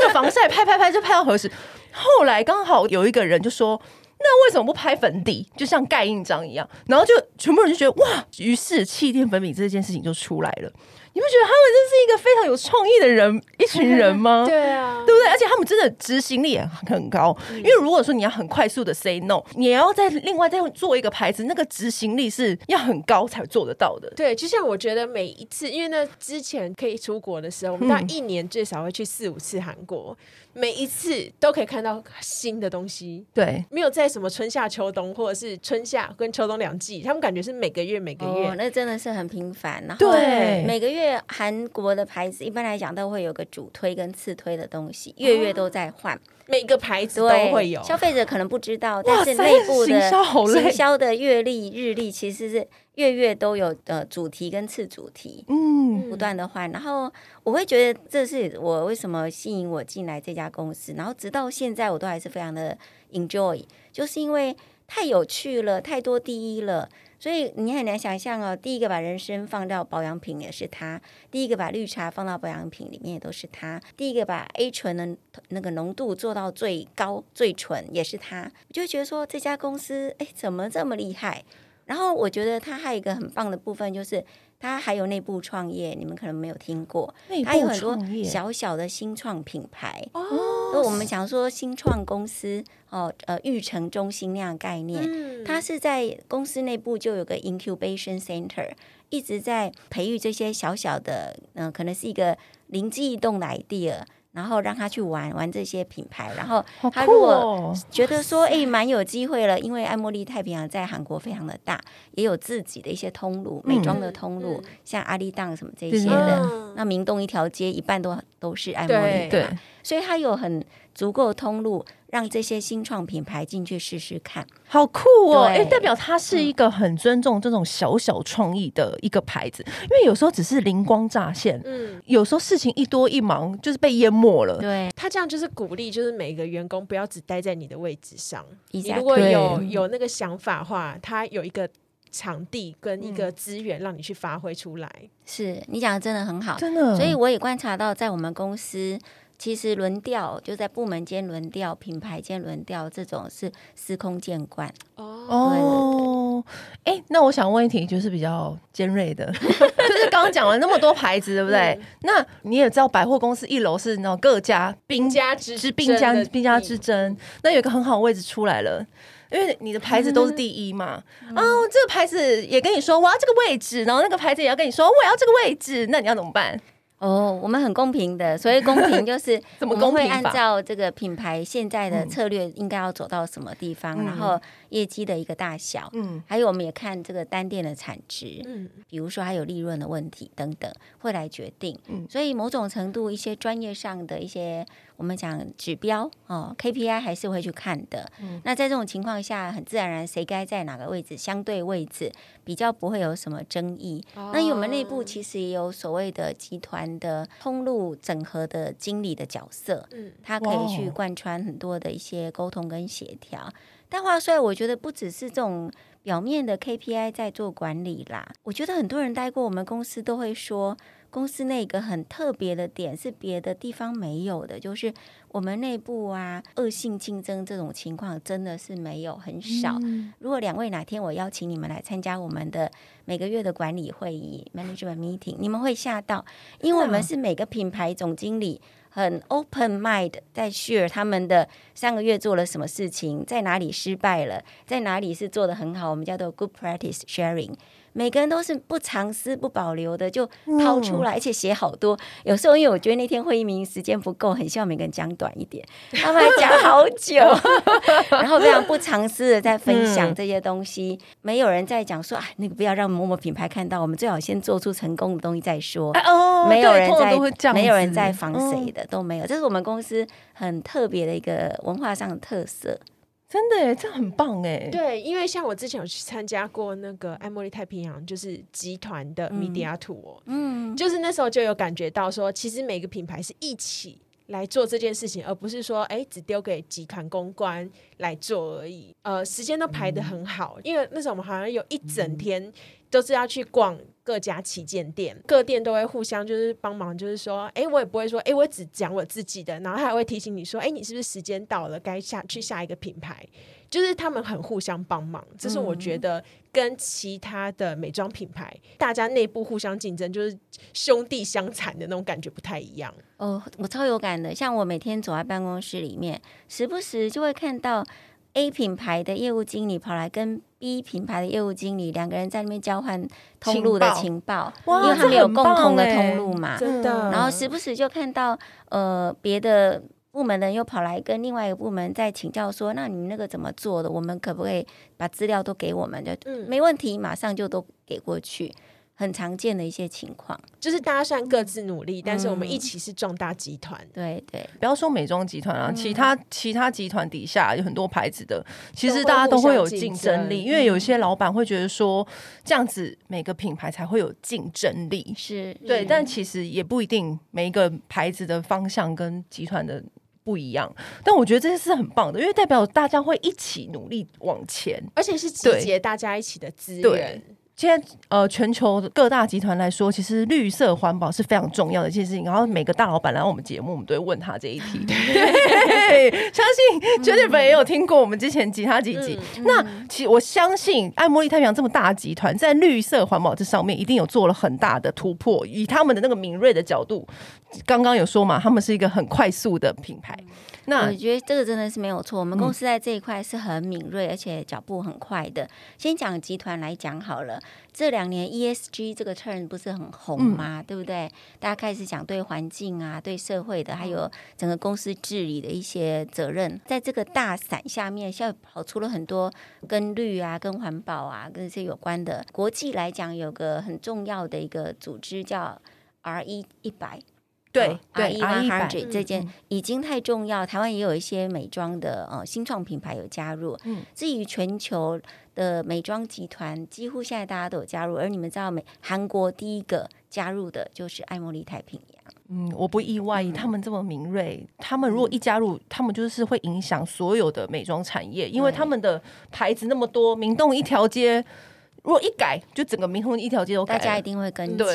这个防晒拍拍拍就拍到何时？后来刚好有一个人就说：“那为什么不拍粉底？就像盖印章一样？”然后就全部人就觉得哇，于是气垫粉饼这件事情就出来了。你不觉得他们真是一个非常有创意的人，一群人吗？对啊，对不对？而且他们真的执行力也很高。嗯、因为如果说你要很快速的 say no，你也要再另外再做一个牌子，那个执行力是要很高才做得到的。对，就像我觉得每一次，因为那之前可以出国的时候，我们大概一年最少会去四五次韩国。嗯每一次都可以看到新的东西，对，没有在什么春夏秋冬或者是春夏跟秋冬两季，他们感觉是每个月每个月，哦、那真的是很频繁。然后对，每个月韩国的牌子一般来讲都会有个主推跟次推的东西，月月都在换。哦每个牌子都会有，消费者可能不知道，但是内部的行销的月历、日历其实是月月都有的主题跟次主题，嗯，不断的换。然后我会觉得这是我为什么吸引我进来这家公司，然后直到现在我都还是非常的 enjoy，就是因为太有趣了，太多第一了。所以你很难想象哦，第一个把人参放到保养品也是他，第一个把绿茶放到保养品里面也都是他，第一个把 A 醇的那个浓度做到最高最纯也是他，我就觉得说这家公司哎怎么这么厉害？然后我觉得他还有一个很棒的部分就是。它还有内部创业，你们可能没有听过。他有很多小小的新创品牌哦。所以我们讲说新创公司哦，呃，育成中心那样概念，嗯、它是在公司内部就有个 incubation center，一直在培育这些小小的，嗯、呃，可能是一个灵机一动的 idea。然后让他去玩玩这些品牌，然后他如果觉得说，哎，蛮有机会了，因为爱茉莉太平洋在韩国非常的大，也有自己的一些通路，美妆的通路，嗯、像阿里当什么这些的，嗯、那明洞一条街一半都都是爱茉莉的，所以他有很足够通路。让这些新创品牌进去试试看，好酷哦！哎，代表它是一个很尊重这种小小创意的一个牌子，因为有时候只是灵光乍现，嗯，有时候事情一多一忙就是被淹没了。对，他这样就是鼓励，就是每个员工不要只待在你的位置上，你如果有有那个想法的话，他有一个场地跟一个资源让你去发挥出来。是你讲的真的很好，真的。所以我也观察到，在我们公司。其实轮调就在部门间轮调、品牌间轮调，这种是司空见惯哦。哎，那我想问一题，就是比较尖锐的，就是刚刚讲了那么多牌子，对不对？嗯、那你也知道，百货公司一楼是那种各家兵家之之兵家兵家之争。那有一个很好的位置出来了，因为你的牌子都是第一嘛。嗯、哦，这个牌子也跟你说我要这个位置，然后那个牌子也要跟你说我要这个位置，那你要怎么办？哦，我们很公平的，所以公平就是 我们会按照这个品牌现在的策略应该要走到什么地方，嗯、然后业绩的一个大小，嗯，还有我们也看这个单店的产值，嗯，比如说还有利润的问题等等，会来决定。嗯，所以某种程度一些专业上的一些。我们讲指标哦，KPI 还是会去看的。嗯，那在这种情况下，很自然而然，谁该在哪个位置，相对位置比较不会有什么争议。哦，那我们内部其实也有所谓的集团的通路整合的经理的角色，嗯，他可以去贯穿很多的一些沟通跟协调。但话说，我觉得不只是这种表面的 KPI 在做管理啦。我觉得很多人待过我们公司都会说。公司那个很特别的点是别的地方没有的，就是我们内部啊恶性竞争这种情况真的是没有很少。嗯、如果两位哪天我邀请你们来参加我们的每个月的管理会议 （management meeting），你们会吓到，因为我们是每个品牌总经理很 open mind 在 share 他们的上个月做了什么事情，在哪里失败了，在哪里是做的很好，我们叫做 good practice sharing。每个人都是不藏私、不保留的，就掏出来，而且写好多。有时候因为我觉得那天会议名时间不够，很希望每个人讲短一点，他们还讲好久，然后非常不藏私的在分享这些东西。没有人在讲说啊，那个不要让某某品牌看到，我们最好先做出成功的东西再说。哦没有人在，没有人在防谁的，都没有。这是我们公司很特别的一个文化上的特色。真的耶，这很棒哎！对，因为像我之前有去参加过那个爱茉莉太平洋，就是集团的 Media Tour，嗯，就是那时候就有感觉到说，其实每个品牌是一起来做这件事情，而不是说哎，只丢给集团公关来做而已。呃，时间都排得很好，嗯、因为那时候我们好像有一整天都是要去逛。各家旗舰店，各店都会互相就是帮忙，就是说，哎，我也不会说，哎，我只讲我自己的，然后他还会提醒你说，哎，你是不是时间到了，该下去下一个品牌？就是他们很互相帮忙，这是我觉得跟其他的美妆品牌，嗯、大家内部互相竞争，就是兄弟相残的那种感觉不太一样。哦，我超有感的，像我每天走在办公室里面，时不时就会看到。A 品牌的业务经理跑来跟 B 品牌的业务经理两个人在那边交换通路的情报，情报因为他们有共同的通路嘛，真的。然后时不时就看到呃别的部门的人又跑来跟另外一个部门在请教说，那你们那个怎么做的？我们可不可以把资料都给我们？就没问题，马上就都给过去。很常见的一些情况，就是大家虽然各自努力，嗯、但是我们一起是壮大集团。对对，不要说美妆集团啊，嗯、其他其他集团底下有很多牌子的，其实大家都会有竞争力，因为有些老板会觉得说，这样子每个品牌才会有竞争力。是对，是但其实也不一定，每一个牌子的方向跟集团的不一样。但我觉得这些是很棒的，因为代表大家会一起努力往前，而且是集结大家一起的资源。现在呃，全球各大集团来说，其实绿色环保是非常重要的一件事情。然后每个大老板来我们节目，我们都会问他这一题。对，相信 Jennifer 也有听过我们之前其他几集。嗯、那其实我相信爱茉莉太平洋这么大集团，在绿色环保这上面一定有做了很大的突破。以他们的那个敏锐的角度，刚刚有说嘛，他们是一个很快速的品牌。那我觉得这个真的是没有错。我们公司在这一块是很敏锐，而且脚步很快的。先讲集团来讲好了，这两年 ESG 这个 turn 不是很红吗？嗯、对不对？大家开始讲对环境啊、对社会的，还有整个公司治理的一些责任，在这个大伞下面，现在跑出了很多跟绿啊、跟环保啊、跟这些有关的。国际来讲，有个很重要的一个组织叫 RE 一百。对对，RE 100这件已经太重要。台湾也有一些美妆的呃新创品牌有加入。嗯，至于全球的美妆集团，几乎现在大家都有加入。而你们知道，美韩国第一个加入的就是爱茉莉太平洋。嗯，我不意外，他们这么敏锐，他们如果一加入，他们就是会影响所有的美妆产业，因为他们的牌子那么多，明洞一条街，如果一改，就整个明洞一条街都改，大家一定会跟进。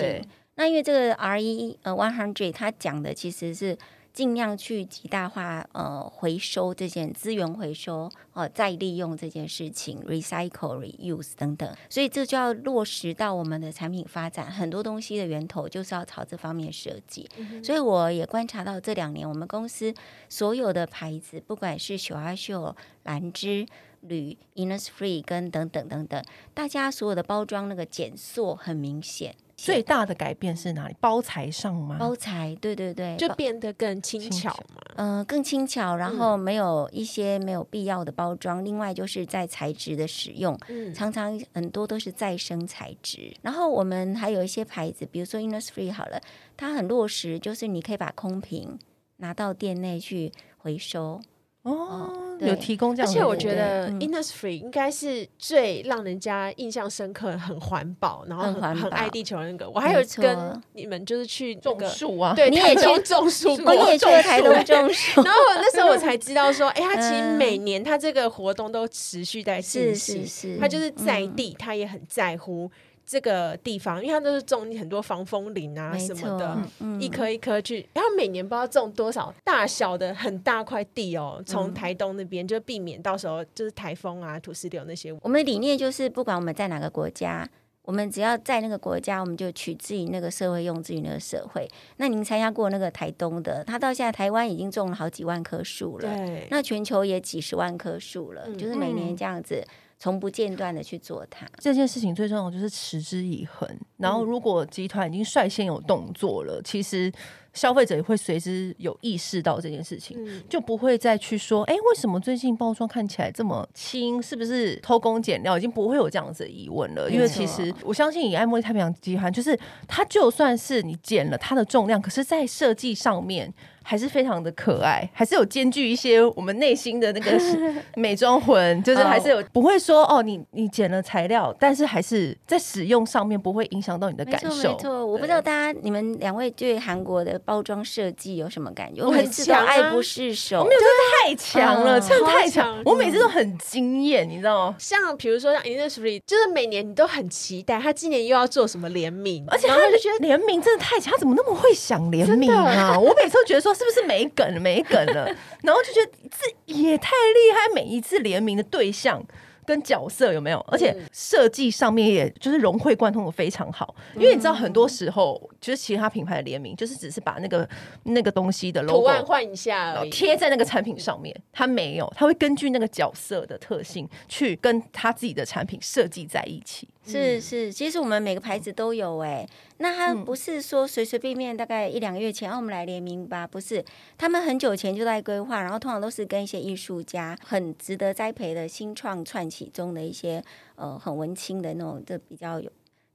那因为这个 RE 呃 One Hundred，它讲的其实是尽量去极大化呃回收这件资源回收呃再利用这件事情，recycle、reuse 等等，所以这就要落实到我们的产品发展，很多东西的源头就是要朝这方面设计。嗯、所以我也观察到这两年我们公司所有的牌子，不管是雪花秀、兰芝、铝、Innisfree 跟等等等等，大家所有的包装那个减塑很明显。最大的改变是哪里？包材上吗？包材，对对对，就变得更轻巧嘛。嗯、呃，更轻巧，然后没有一些没有必要的包装。嗯、另外就是在材质的使用，嗯、常常很多都是再生材质。然后我们还有一些牌子，比如说 Innisfree 好了，它很落实，就是你可以把空瓶拿到店内去回收。哦，有提供这样，而且我觉得 Innisfree 应该是最让人家印象深刻、很环保，然后很很爱地球的。那个。我还有跟你们就是去种树啊，对，你也去种树，我也去台东种树。然后那时候我才知道说，哎，他其实每年他这个活动都持续在进行，是是是，他就是在地，他也很在乎。这个地方，因为它都是种很多防风林啊什么的，嗯、一颗一颗去，然后每年不知道种多少大小的很大块地哦，从台东那边就避免到时候就是台风啊、土石流那些。我们的理念就是，不管我们在哪个国家。我们只要在那个国家，我们就取之于那个社会，用之于那个社会。那您参加过那个台东的，他到现在台湾已经种了好几万棵树了，对，那全球也几十万棵树了，嗯、就是每年这样子从不间断的去做它。这件事情最重要就是持之以恒。然后，如果集团已经率先有动作了，其实。消费者也会随之有意识到这件事情，嗯、就不会再去说，哎，为什么最近包装看起来这么轻？是不是偷工减料？已经不会有这样子的疑问了。因为其实我相信，以爱茉莉太平洋集团，就是它就算是你减了它的重量，可是在设计上面。还是非常的可爱，还是有兼具一些我们内心的那个 美妆魂，就是还是有不会说哦，你你减了材料，但是还是在使用上面不会影响到你的感受。没错，我不知道大家你们两位对韩国的包装设计有什么感觉？我每次都爱不释手，我没有，太强了，真的太强，我每次都很惊艳，你知道吗？像比如说像 Innisfree，就是每年你都很期待他今年又要做什么联名，而且他就觉得联名真的太强，他怎么那么会想联名啊？我每次都觉得说。是不是没梗了没梗了？然后就觉得这也太厉害，每一次联名的对象跟角色有没有？而且设计上面也就是融会贯通的非常好。因为你知道，很多时候就是其他品牌的联名，就是只是把那个那个东西的 logo 图案换一下，贴在那个产品上面。它没有，它会根据那个角色的特性去跟他自己的产品设计在一起。是是，其实我们每个牌子都有哎、欸，那他不是说随随便便，大概一两个月前，让、嗯啊、我们来联名吧？不是，他们很久前就在规划，然后通常都是跟一些艺术家，很值得栽培的新创串起中的一些呃很文青的那种，就比较有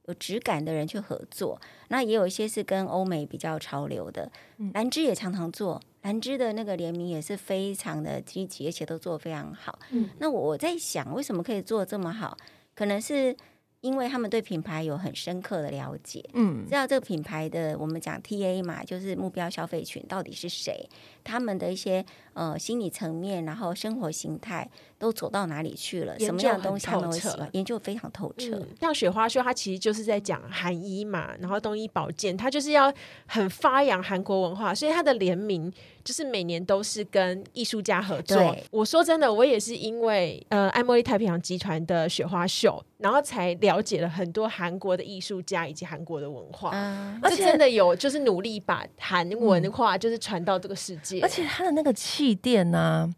有质感的人去合作。那也有一些是跟欧美比较潮流的，兰芝也常常做，兰芝的那个联名也是非常的积极，而且都做得非常好。嗯，那我我在想，为什么可以做得这么好？可能是。因为他们对品牌有很深刻的了解，嗯，知道这个品牌的我们讲 TA 嘛，就是目标消费群到底是谁，他们的一些呃心理层面，然后生活形态都走到哪里去了，什么样的东西他们会喜欢，研究非常透彻。嗯、像雪花秀，它其实就是在讲韩医嘛，然后东医保健，它就是要很发扬韩国文化，所以它的联名。就是每年都是跟艺术家合作。我说真的，我也是因为呃爱茉莉太平洋集团的雪花秀，然后才了解了很多韩国的艺术家以及韩国的文化。嗯、而且真的有就是努力把韩文化就是传到这个世界。而且它的那个气垫呢，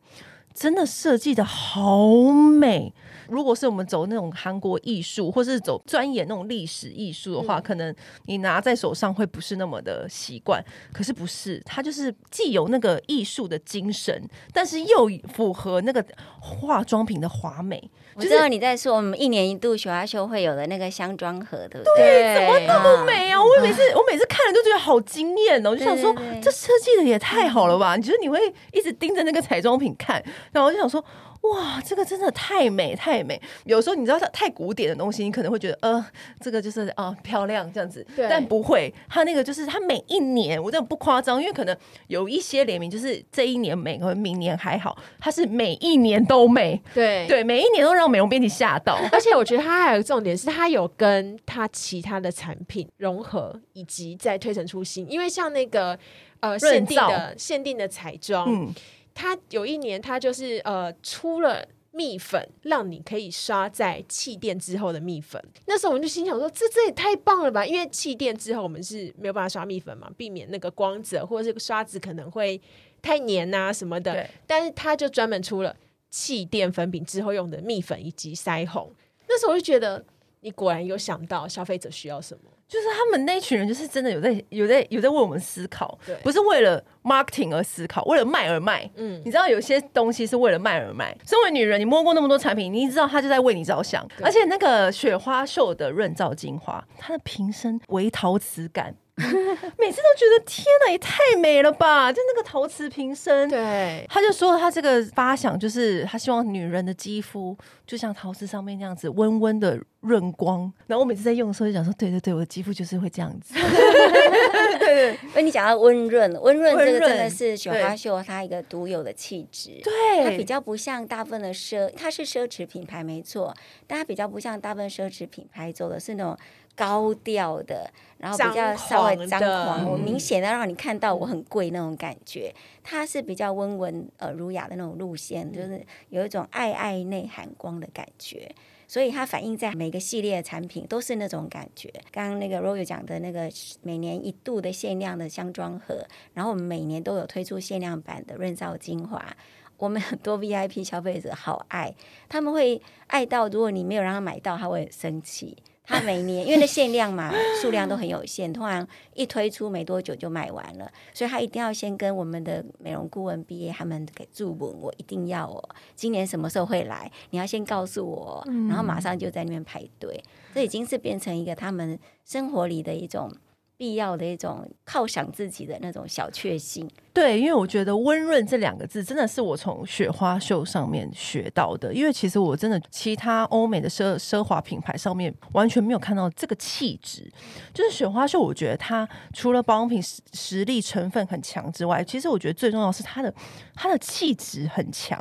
真的设计的好美。如果是我们走那种韩国艺术，或是走钻研那种历史艺术的话，嗯、可能你拿在手上会不是那么的习惯。可是不是，它就是既有那个艺术的精神，但是又符合那个化妆品的华美。我知道你在说我们一年一度雪花秀会有的那个香妆盒，对不对？对，怎么那么美啊！我每次我每次看了都觉得好惊艳哦，我就想说这设计的也太好了吧？你觉得你会一直盯着那个彩妆品看，然后我就想说。哇，这个真的太美太美！有时候你知道它太古典的东西，你可能会觉得呃，这个就是啊、呃、漂亮这样子，对但不会，它那个就是它每一年，我真的不夸张，因为可能有一些联名就是这一年美，可能明年还好，它是每一年都美，对对，每一年都让美容编辑吓到。而且我觉得它还有重点是，它有跟它其他的产品融合，以及再推陈出新。因为像那个呃限定的限定的彩妆，嗯。他有一年，他就是呃出了蜜粉，让你可以刷在气垫之后的蜜粉。那时候我们就心想说，这这也太棒了吧！因为气垫之后我们是没有办法刷蜜粉嘛，避免那个光泽或者这个刷子可能会太黏啊什么的。但是他就专门出了气垫粉饼之后用的蜜粉以及腮红。那时候我就觉得，你果然有想到消费者需要什么。就是他们那群人，就是真的有在有在有在为我们思考，不是为了 marketing 而思考，为了卖而卖。嗯，你知道有些东西是为了卖而卖。身为女人，你摸过那么多产品，你知道他就在为你着想。而且那个雪花秀的润燥精华，它的瓶身微陶瓷感 每次都觉得天哪，也太美了吧！就那个陶瓷瓶身，对，他就说他这个发想就是他希望女人的肌肤就像陶瓷上面那样子温温的润光。然后我每次在用的时候就讲说，对对对，我的肌肤就是会这样子。对对，因为你讲到温润，温润这个真的是雪花秀它一个独有的气质。对，它比较不像大部分的奢，它是奢侈品牌没错，但它比较不像大部分奢侈品牌走的是那种。高调的，然后比较稍微张狂，我明显的让你看到我很贵那种感觉。它是比较温文呃儒雅的那种路线，就是有一种爱爱内含光的感觉，所以它反映在每个系列的产品都是那种感觉。刚刚那个 Royal 讲的那个每年一度的限量的香装盒，然后我们每年都有推出限量版的润燥精华，我们很多 VIP 消费者好爱，他们会爱到如果你没有让他买到，他会很生气。他每年因为那限量嘛，数量都很有限，通常一推出没多久就卖完了，所以他一定要先跟我们的美容顾问毕业，他们给注文，我一定要哦，今年什么时候会来？你要先告诉我，然后马上就在那边排队，这已经是变成一个他们生活里的一种必要的一种犒赏自己的那种小确幸。对，因为我觉得“温润”这两个字真的是我从雪花秀上面学到的。因为其实我真的其他欧美的奢奢华品牌上面完全没有看到这个气质。就是雪花秀，我觉得它除了保养品实实力成分很强之外，其实我觉得最重要是它的它的气质很强，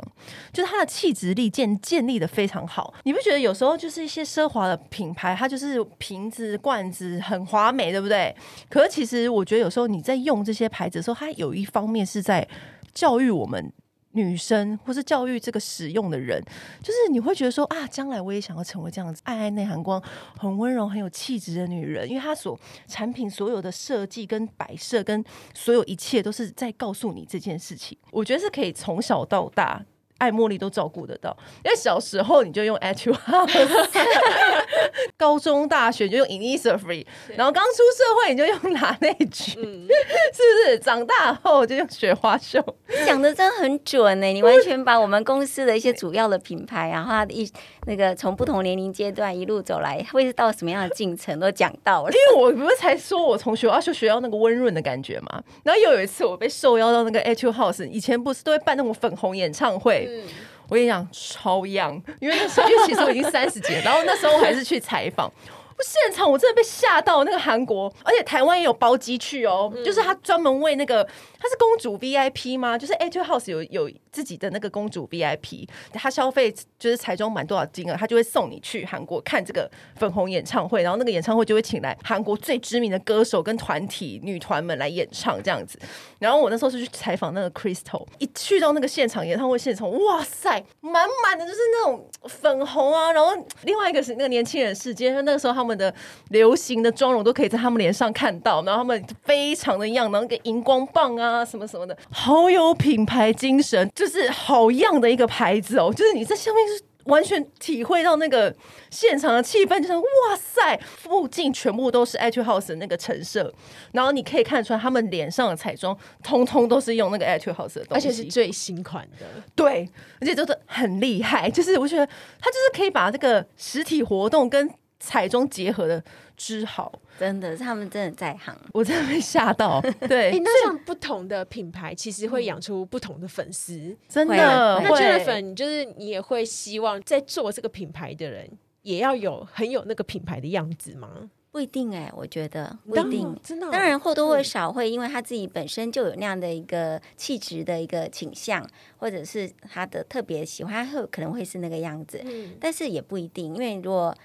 就是它的气质力建建立的非常好。你不觉得有时候就是一些奢华的品牌，它就是瓶子罐子很华美，对不对？可是其实我觉得有时候你在用这些牌子的时候，它有一方。方面是在教育我们女生，或是教育这个使用的人，就是你会觉得说啊，将来我也想要成为这样子，爱爱内涵光、很温柔、很有气质的女人，因为她所产品所有的设计跟摆设，跟所有一切都是在告诉你这件事情。我觉得是可以从小到大。爱茉莉都照顾得到，因为小时候你就用 Etude House，高中大学就用 Innisfree，然后刚出社会你就用 Laneige，嗯、是不是？长大后就用雪花秀，讲的真的很准呢、欸。你完全把我们公司的一些主要的品牌，然后它的一那个从不同年龄阶段一路走来，会到什么样的进程都讲到了。因为我不是才说我从雪花秀学到那个温润的感觉嘛，然后又有一次我被受邀到那个 Etude House，以前不是都会办那种粉红演唱会。嗯，我跟你讲，超 young，因为那时候，因为其实我已经三十几了，然后那时候我还是去采访。现场我真的被吓到，那个韩国，而且台湾也有包机去哦，嗯、就是他专门为那个，她是公主 VIP 吗？就是 at House 有有自己的那个公主 VIP，她消费就是彩妆满多少金额，她就会送你去韩国看这个粉红演唱会，然后那个演唱会就会请来韩国最知名的歌手跟团体女团们来演唱这样子。然后我那时候是去采访那个 Crystal，一去到那个现场演唱会现场，哇塞，满满的就是那种粉红啊，然后另外一个是那个年轻人世界，那个时候他们。的流行的妆容都可以在他们脸上看到，然后他们非常的样，然后那个荧光棒啊啊什么什么的，好有品牌精神，就是好样的一个牌子哦。就是你在下面是完全体会到那个现场的气氛，就是哇塞，附近全部都是 Etude House 的那个陈设，然后你可以看出来他们脸上的彩妆通通都是用那个 Etude House 的东西，而且是最新款的，对，而且都是很厉害，就是我觉得他就是可以把这个实体活动跟彩妆结合的之好，真的，他们真的在行，我真的被吓到。对，欸、那像不同的品牌，其实会养出不同的粉丝，真的。那 Jennifer，就是你也会希望在做这个品牌的人，也要有很有那个品牌的样子吗？不一定哎、欸，我觉得不一定，真的。当然或多或少会，因为他自己本身就有那样的一个气质的一个倾向，或者是他的特别喜欢，会可能会是那个样子。嗯，但是也不一定，因为如果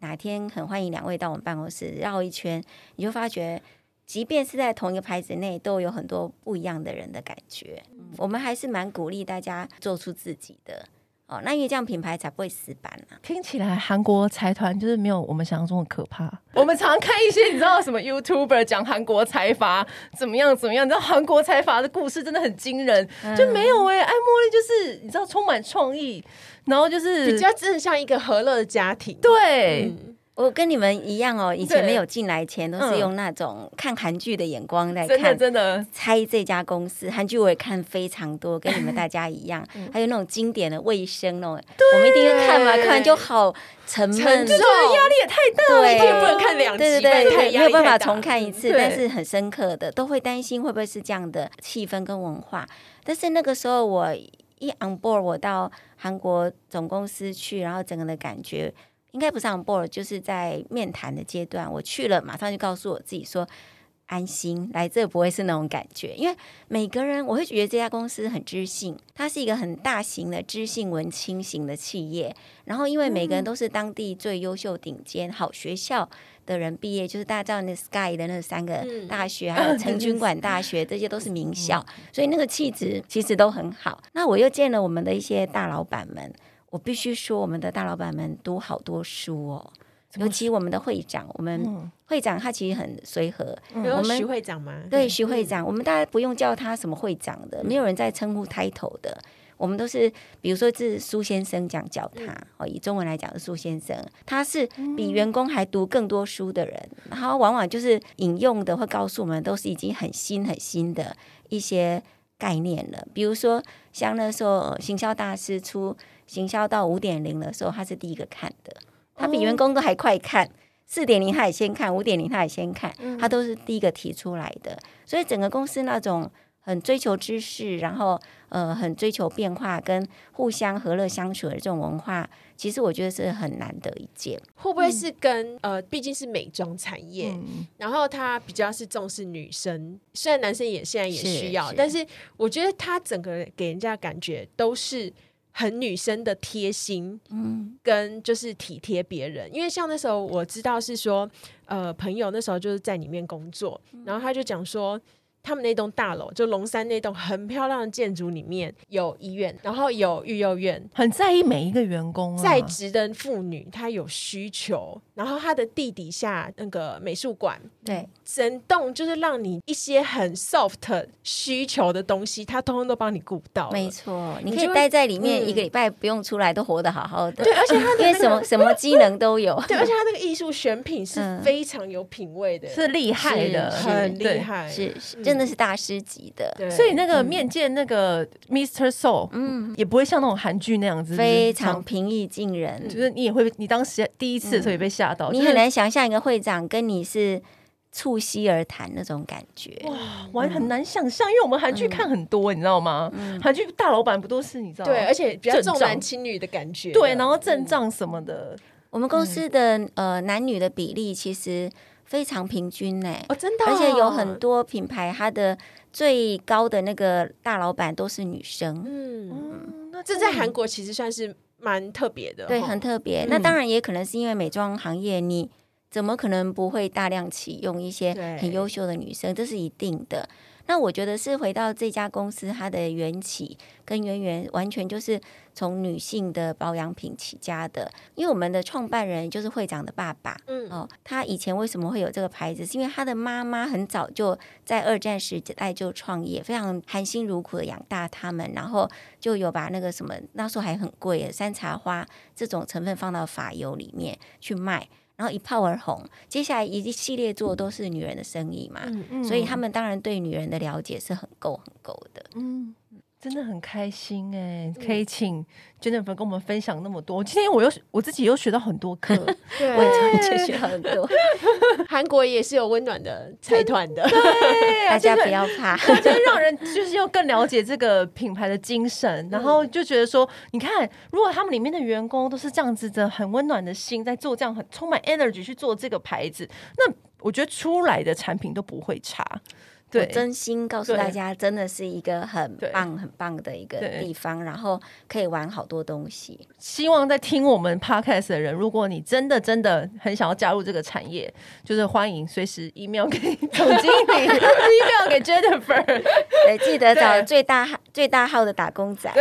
哪天很欢迎两位到我们办公室绕一圈，你就发觉，即便是在同一个牌子内，都有很多不一样的人的感觉。嗯、我们还是蛮鼓励大家做出自己的哦，那因为这样品牌才不会死板呢、啊。听起来韩国财团就是没有我们想象中的可怕。我们常看一些你知道什么 YouTuber 讲韩国财阀怎么样怎么样，你知道韩国财阀的故事真的很惊人，嗯、就没有哎、欸，爱茉莉就是你知道充满创意。然后就是比较真的像一个和乐的家庭，对，嗯、我跟你们一样哦，以前没有进来前都是用那种看韩剧的眼光来看，真的真的。猜这家公司。韩剧我也看非常多，跟你们大家一样，还有那种经典的卫生那种，我们一定要看嘛，看完就好沉闷，压力也太大了，一天不能看两集，对对对，没有办法重看一次，但是很深刻的，都会担心会不会是这样的气氛跟文化。但是那个时候我一 on board，我到韩国总公司去，然后整个的感觉。应该不是 on board，就是在面谈的阶段。我去了，马上就告诉我自己说，安心来这不会是那种感觉，因为每个人我会觉得这家公司很知性，它是一个很大型的知性文青型的企业。然后因为每个人都是当地最优秀顶尖好学校的人毕业，就是大家知道那 Sky 的那三个大学，还有 成均馆大学，这些都是名校，所以那个气质其实都很好。那我又见了我们的一些大老板们。我必须说，我们的大老板们读好多书哦，尤其我们的会长，我们会长他其实很随和。嗯、我们徐会长吗？对，徐会长，我们大家不用叫他什么会长的，没有人在称呼 title 的，我们都是，比如说这是苏先生这样叫他哦，以中文来讲是苏先生，他是比员工还读更多书的人，然后往往就是引用的会告诉我们，都是已经很新很新的一些概念了，比如说像那时候行销大师出。行销到五点零的时候，他是第一个看的，他比员工都还快看。四点零他也先看，五点零他也先看，他都是第一个提出来的。所以整个公司那种很追求知识，然后呃很追求变化，跟互相和乐相处的这种文化，其实我觉得是很难得一见。会不会是跟呃毕竟是美妆产业，嗯、然后他比较是重视女生，虽然男生也现在也需要，是是但是我觉得他整个给人家感觉都是。很女生的贴心，嗯，跟就是体贴别人，因为像那时候我知道是说，呃，朋友那时候就是在里面工作，然后他就讲说。他们那栋大楼，就龙山那栋很漂亮的建筑里面有医院，然后有育幼院，很在意每一个员工啊。在职的妇女，她有需求，然后她的地底下那个美术馆，对，整栋就是让你一些很 soft 需求的东西，他通通都帮你顾到。没错，你可以待在里面一个礼拜不用出来，都活得好好的。对，而且他 因为什么什么机能都有。对，而且他那个艺术选品是非常有品味的，是厉害的，很厉害，是是。真的是大师级的，对所以那个面见那个 Mr. So，嗯，也不会像那种韩剧那样子，非常平易近人。就是你也会，你当时第一次的时候也被吓到，你很难想象一个会长跟你是促膝而谈那种感觉。哇，我还很难想象，因为我们韩剧看很多，你知道吗？韩剧大老板不都是你知道？对，而且比较重男轻女的感觉。对，然后阵仗什么的。我们公司的呃男女的比例其实。非常平均呢，哦，真的，而且有很多品牌，它的最高的那个大老板都是女生，嗯，那这在韩国其实算是蛮特别的，对，很特别。那当然也可能是因为美妆行业，你怎么可能不会大量启用一些很优秀的女生？这是一定的。那我觉得是回到这家公司，它的缘起跟渊源完全就是从女性的保养品起家的。因为我们的创办人就是会长的爸爸，嗯，哦，他以前为什么会有这个牌子？是因为他的妈妈很早就在二战时代就创业，非常含辛茹苦的养大他们，然后就有把那个什么那时候还很贵的山茶花这种成分放到发油里面去卖。然后一炮而红，接下来一系列做都是女人的生意嘛，嗯嗯、所以他们当然对女人的了解是很够很够的。嗯真的很开心哎，可以请 Jennifer 跟我们分享那么多。今天我又我自己又学到很多课，对，我也学很多。韩国也是有温暖的财团的，对，大家不要怕，就是让人就是要更了解这个品牌的精神，然后就觉得说，你看，如果他们里面的员工都是这样子的，很温暖的心，在做这样很充满 energy 去做这个牌子，那我觉得出来的产品都不会差。我真心告诉大家，真的是一个很棒、很棒的一个地方，然后可以玩好多东西。希望在听我们 podcast 的人，如果你真的真的很想要加入这个产业，就是欢迎随时 email 给总经理，email 给 Jennifer，对，记得找最大最大号的打工仔，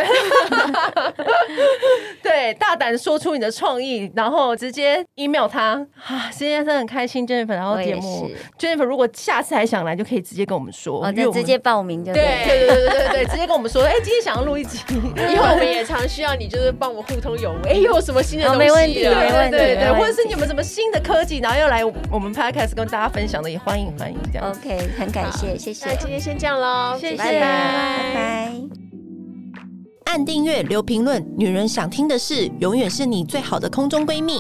对，大胆说出你的创意，然后直接 email 他。啊，今天真的很开心，Jennifer 然后节目，Jennifer 如果下次还想来，就可以直接跟。跟我们说，哦，就直接报名就对对对对对对，直接跟我们说，哎，今天想要录一集，以后我们也常需要你，就是帮我们互通有无。哎，又有什么新的东西？没问题，没问题，对对，或者是你有没有什么新的科技，然后要来我们 Podcast 跟大家分享的，也欢迎欢迎这样。OK，很感谢，谢谢。那今天先这样喽，谢谢，拜拜。按订阅，留评论，女人想听的事，永远是你最好的空中闺蜜。